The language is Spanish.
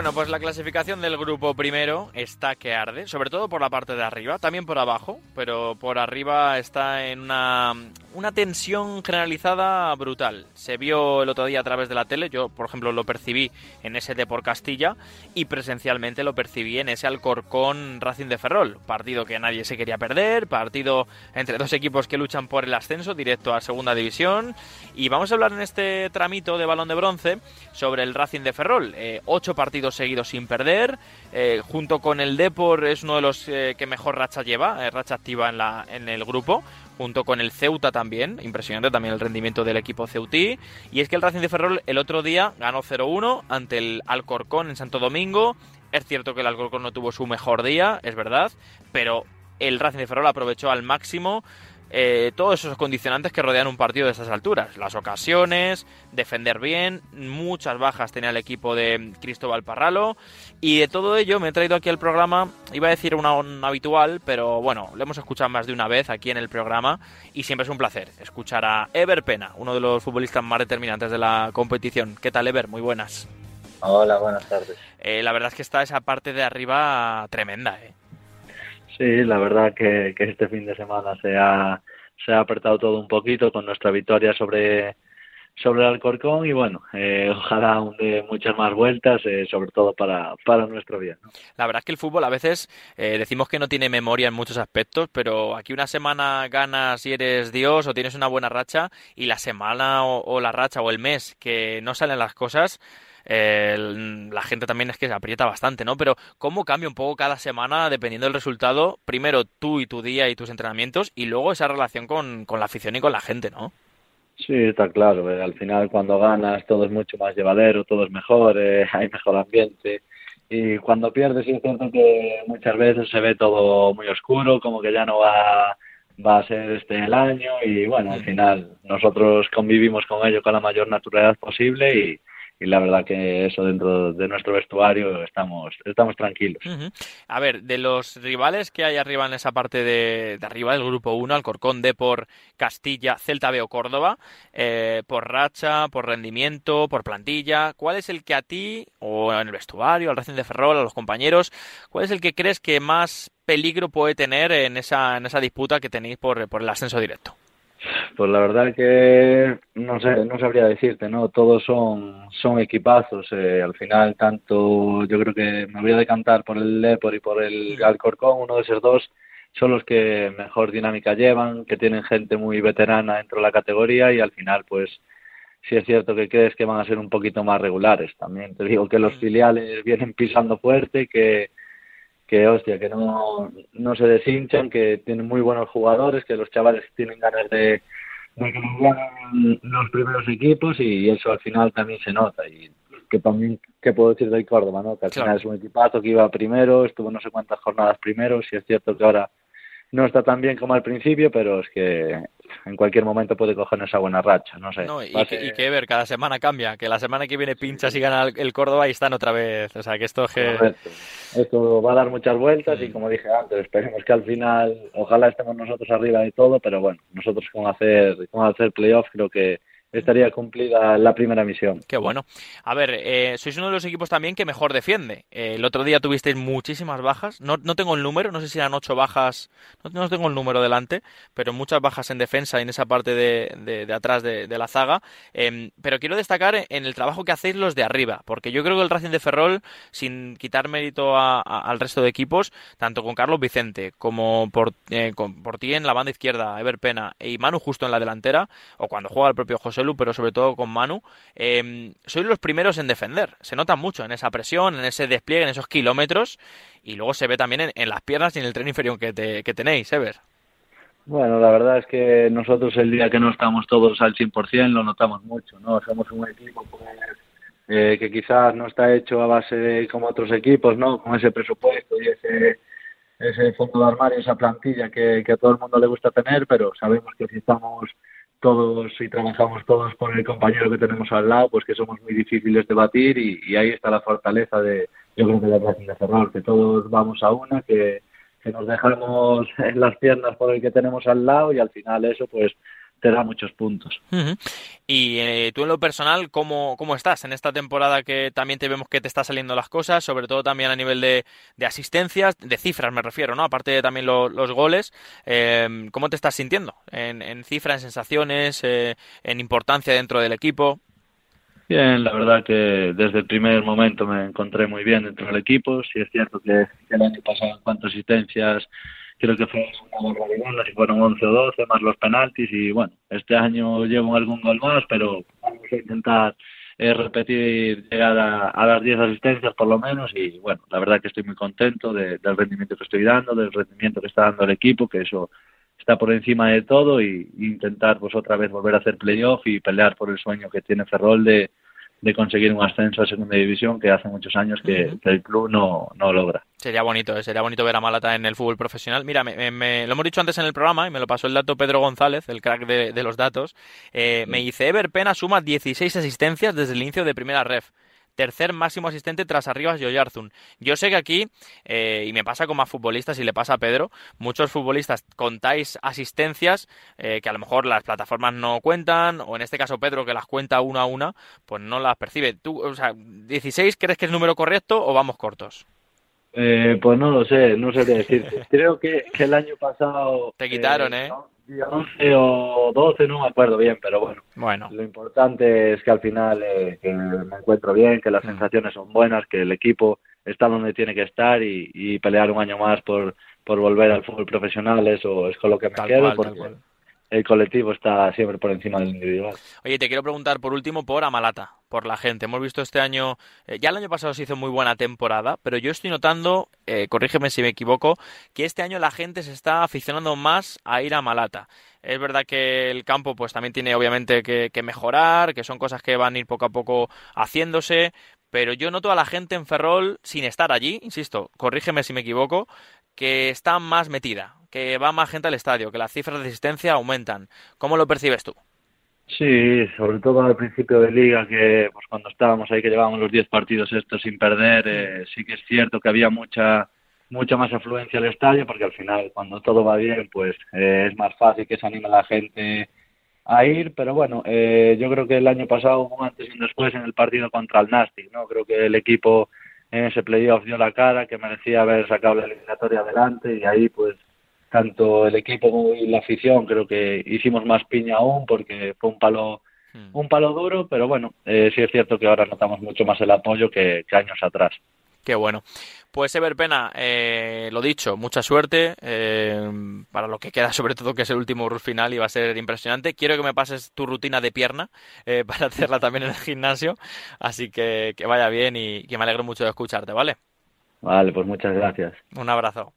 Bueno, pues la clasificación del grupo primero está que arde, sobre todo por la parte de arriba, también por abajo, pero por arriba está en una, una tensión generalizada brutal. Se vio el otro día a través de la tele, yo por ejemplo lo percibí en ese de por Castilla y presencialmente lo percibí en ese Alcorcón Racing de Ferrol, partido que nadie se quería perder, partido entre dos equipos que luchan por el ascenso directo a segunda división y vamos a hablar en este tramito de balón de bronce sobre el Racing de Ferrol, eh, ocho partidos seguidos sin perder. Eh, junto con el Depor es uno de los eh, que mejor racha lleva, racha activa en, la, en el grupo. Junto con el Ceuta también, impresionante también el rendimiento del equipo ceutí. Y es que el Racing de Ferrol el otro día ganó 0-1 ante el Alcorcón en Santo Domingo. Es cierto que el Alcorcón no tuvo su mejor día, es verdad, pero el Racing de Ferrol aprovechó al máximo eh, todos esos condicionantes que rodean un partido de estas alturas. Las ocasiones, defender bien, muchas bajas tenía el equipo de Cristóbal Parralo. Y de todo ello me he traído aquí al programa, iba a decir una, habitual, pero bueno, lo hemos escuchado más de una vez aquí en el programa y siempre es un placer escuchar a Ever Pena, uno de los futbolistas más determinantes de la competición. ¿Qué tal, Ever? Muy buenas. Hola, buenas tardes. Eh, la verdad es que está esa parte de arriba tremenda, ¿eh? Sí, la verdad que, este fin de semana se ha, apretado todo un poquito con nuestra victoria sobre, sobre el Alcorcón y bueno, eh, ojalá aún de muchas más vueltas, eh, sobre todo para, para nuestro bien. La verdad es que el fútbol a veces eh, decimos que no tiene memoria en muchos aspectos, pero aquí una semana ganas y eres Dios o tienes una buena racha y la semana o la racha o el mes que no salen las cosas, la gente también es que se aprieta bastante, ¿no? Pero ¿cómo cambia un poco cada semana dependiendo del resultado? Primero tú y tu día y tus entrenamientos y luego esa relación con, la afición y con la gente, ¿no? Sí, está claro. Eh, al final cuando ganas todo es mucho más llevadero, todo es mejor, eh, hay mejor ambiente. Y cuando pierdes sí es cierto que muchas veces se ve todo muy oscuro, como que ya no va va a ser este el año y bueno, al final nosotros convivimos con ello con la mayor naturalidad posible y, y la verdad que eso dentro de nuestro vestuario estamos, estamos tranquilos. A ver, de los rivales que hay arriba en esa parte de, arriba del grupo 1, Alcorcón, por Castilla, Celta B o Córdoba, eh, por racha, por rendimiento, por plantilla, ¿cuál es el que a ti, o en el vestuario, al Racing de Ferrol, a los compañeros, cuál es el que crees que más peligro puede tener en esa, en esa disputa que tenéis por, por el ascenso directo? Pues la verdad que no sé, no sabría decirte, ¿no? Todos son, son equipazos. Eh, al final, tanto yo creo que me voy a decantar por el Lepor y por el Alcorcón, uno de esos dos son los que mejor dinámica llevan, que tienen gente muy veterana dentro de la categoría y al final, pues sí es cierto que crees que van a ser un poquito más regulares. También te digo que los filiales vienen pisando fuerte, que que hostia, que no, no se deshinchan, que tienen muy buenos jugadores, que los chavales tienen ganas de, de que nos los primeros equipos y eso al final también se nota. Y que también, ¿qué puedo decir del Córdoba? ¿no? Que al final es un equipazo que iba primero, estuvo no sé cuántas jornadas primero, si es cierto que ahora no está tan bien como al principio, pero es que en cualquier momento puede coger esa buena racha, no sé. y, que, ver, cada semana cambia, que la semana que viene pinchas y gana el Córdoba y están otra vez, o sea, que esto que... Esto va a dar muchas vueltas y mm. como dije antes, esperemos que al final, ojalá estemos nosotros arriba de todo, pero bueno, nosotros con hacer, con hacer playoff creo que estaría cumplida la primera misión. Qué bueno. A ver, eh, sois uno de los equipos también que mejor defiende. Eh, el otro día tuvisteis muchísimas bajas. No, no tengo el número, no sé si eran ocho bajas, no, tengo el número delante, pero muchas bajas en defensa y en esa parte de, de, atrás de, la zaga. Em, pero quiero destacar en el trabajo que hacéis los de arriba, porque yo creo que el Racing de Ferrol, sin quitar mérito al resto de equipos, tanto con Carlos Vicente como por, eh, por ti en la banda izquierda, Ever Pena y Manu justo en la delantera, o cuando juega el propio José pero sobre todo con Manu, eh, sois los primeros en defender. Se nota mucho en esa presión, en ese despliegue, en esos kilómetros, y luego se ve también en, las piernas y en el tren inferior que, que tenéis, Ever. Bueno, la verdad es que nosotros el día que no estamos todos al 100% lo notamos mucho, ¿no? Somos un equipo pues, eh, que quizás no está hecho a base de como otros equipos, ¿no? Con ese presupuesto y ese, ese fondo de armario, esa plantilla que, que a todo el mundo le gusta tener, pero sabemos que si estamos todos y trabajamos todos por el compañero que tenemos al lado, pues que somos muy difíciles de batir y, ahí está la fortaleza de, yo creo que la Racing de Ferrol, que todos vamos a una, que, que nos dejamos en las piernas por el que tenemos al lado y al final eso pues te da muchos puntos. Y eh, tú en lo personal, ¿cómo, ¿cómo estás en esta temporada que también te vemos que te está saliendo las cosas, sobre todo también a nivel de, de asistencias, de cifras me refiero, ¿no? Aparte de también los goles, eh, ¿cómo te estás sintiendo en, en cifras, en sensaciones, eh, en importancia dentro del equipo? Bien, la verdad que desde el primer momento me encontré muy bien dentro del equipo. Sí es cierto que, el año pasado en cuanto a asistencias creo que fue una barbaridad, si fueron 11 o 12 más los penaltis y bueno, este año llevo algún gol más, pero vamos a intentar eh, repetir, llegar a, las 10 asistencias por lo menos y bueno, la verdad que estoy muy contento del rendimiento que estoy dando, del rendimiento que está dando el equipo, que eso está por encima de todo y, intentar pues otra vez volver a hacer playoff y pelear por el sueño que tiene Ferrol de, de conseguir un ascenso a segunda división que hace muchos años que, el club no, no, logra. Sería bonito, eh, sería bonito ver a Malata en el fútbol profesional. Mira, me, lo hemos dicho antes en el programa y me lo pasó el dato Pedro González, el crack de, los datos. Eh, me dice, Ever Pena suma 16 asistencias desde el inicio de primera ref tercer máximo asistente tras Arribas y Oyarzun. Yo sé que aquí, eh, y me pasa con más futbolistas y le pasa a Pedro, muchos futbolistas contáis asistencias eh, que a lo mejor las plataformas no cuentan, o en este caso Pedro que las cuenta una a una, pues no las percibe. ¿Tú, o sea, 16 crees que es el número correcto o vamos cortos? Eh, pues no lo sé, no sé qué decirte. Creo que, el año pasado... Te quitaron, ¿eh? 11 o 12, no me acuerdo bien, pero bueno. Bueno. Lo importante es que al final eh, que me encuentro bien, que las mm. sensaciones son buenas, que el equipo está donde tiene que estar y, pelear un año más por, por volver al fútbol profesional, eso es con lo que me quedo. porque el colectivo está siempre por encima del individual. Oye, te quiero preguntar por último por Amalata, por la gente. Hemos visto este año, eh, ya el año pasado se hizo muy buena temporada, pero yo estoy notando, eh, corrígeme si me equivoco, que este año la gente se está aficionando más a ir a Malata. Es verdad que el campo pues también tiene obviamente que, que mejorar, que son cosas que van a ir poco a poco haciéndose, pero yo noto a la gente en Ferrol, sin estar allí, insisto, corrígeme si me equivoco, que está más metida, que va más gente al estadio, que las cifras de asistencia aumentan. ¿Cómo lo percibes tú? Sí, sobre todo al principio de liga, que pues cuando estábamos ahí, que llevábamos los 10 partidos estos sin perder, eh, sí que es cierto que había mucha mucha más afluencia al estadio, porque al final, cuando todo va bien, pues eh, es más fácil que se anime la gente a ir, pero bueno, eh, yo creo que el año pasado, antes y un después, en el partido contra el Nastic, ¿no? Creo que el equipo en ese playoff dio la cara, que merecía haber sacado la eliminatoria adelante y ahí pues tanto el equipo como la afición creo que hicimos más piña aún porque fue un palo hmm. un palo duro, pero bueno, eh, sí es cierto que ahora notamos mucho más el apoyo que, años atrás. Qué bueno. Pues Ever Pena, eh, lo dicho, mucha suerte eh, para lo que queda, sobre todo que es el último final y va a ser impresionante. Quiero que me pases tu rutina de pierna eh, para hacerla también en el gimnasio, así que que vaya bien y que me alegro mucho de escucharte, ¿vale? Vale, pues muchas gracias. Un abrazo.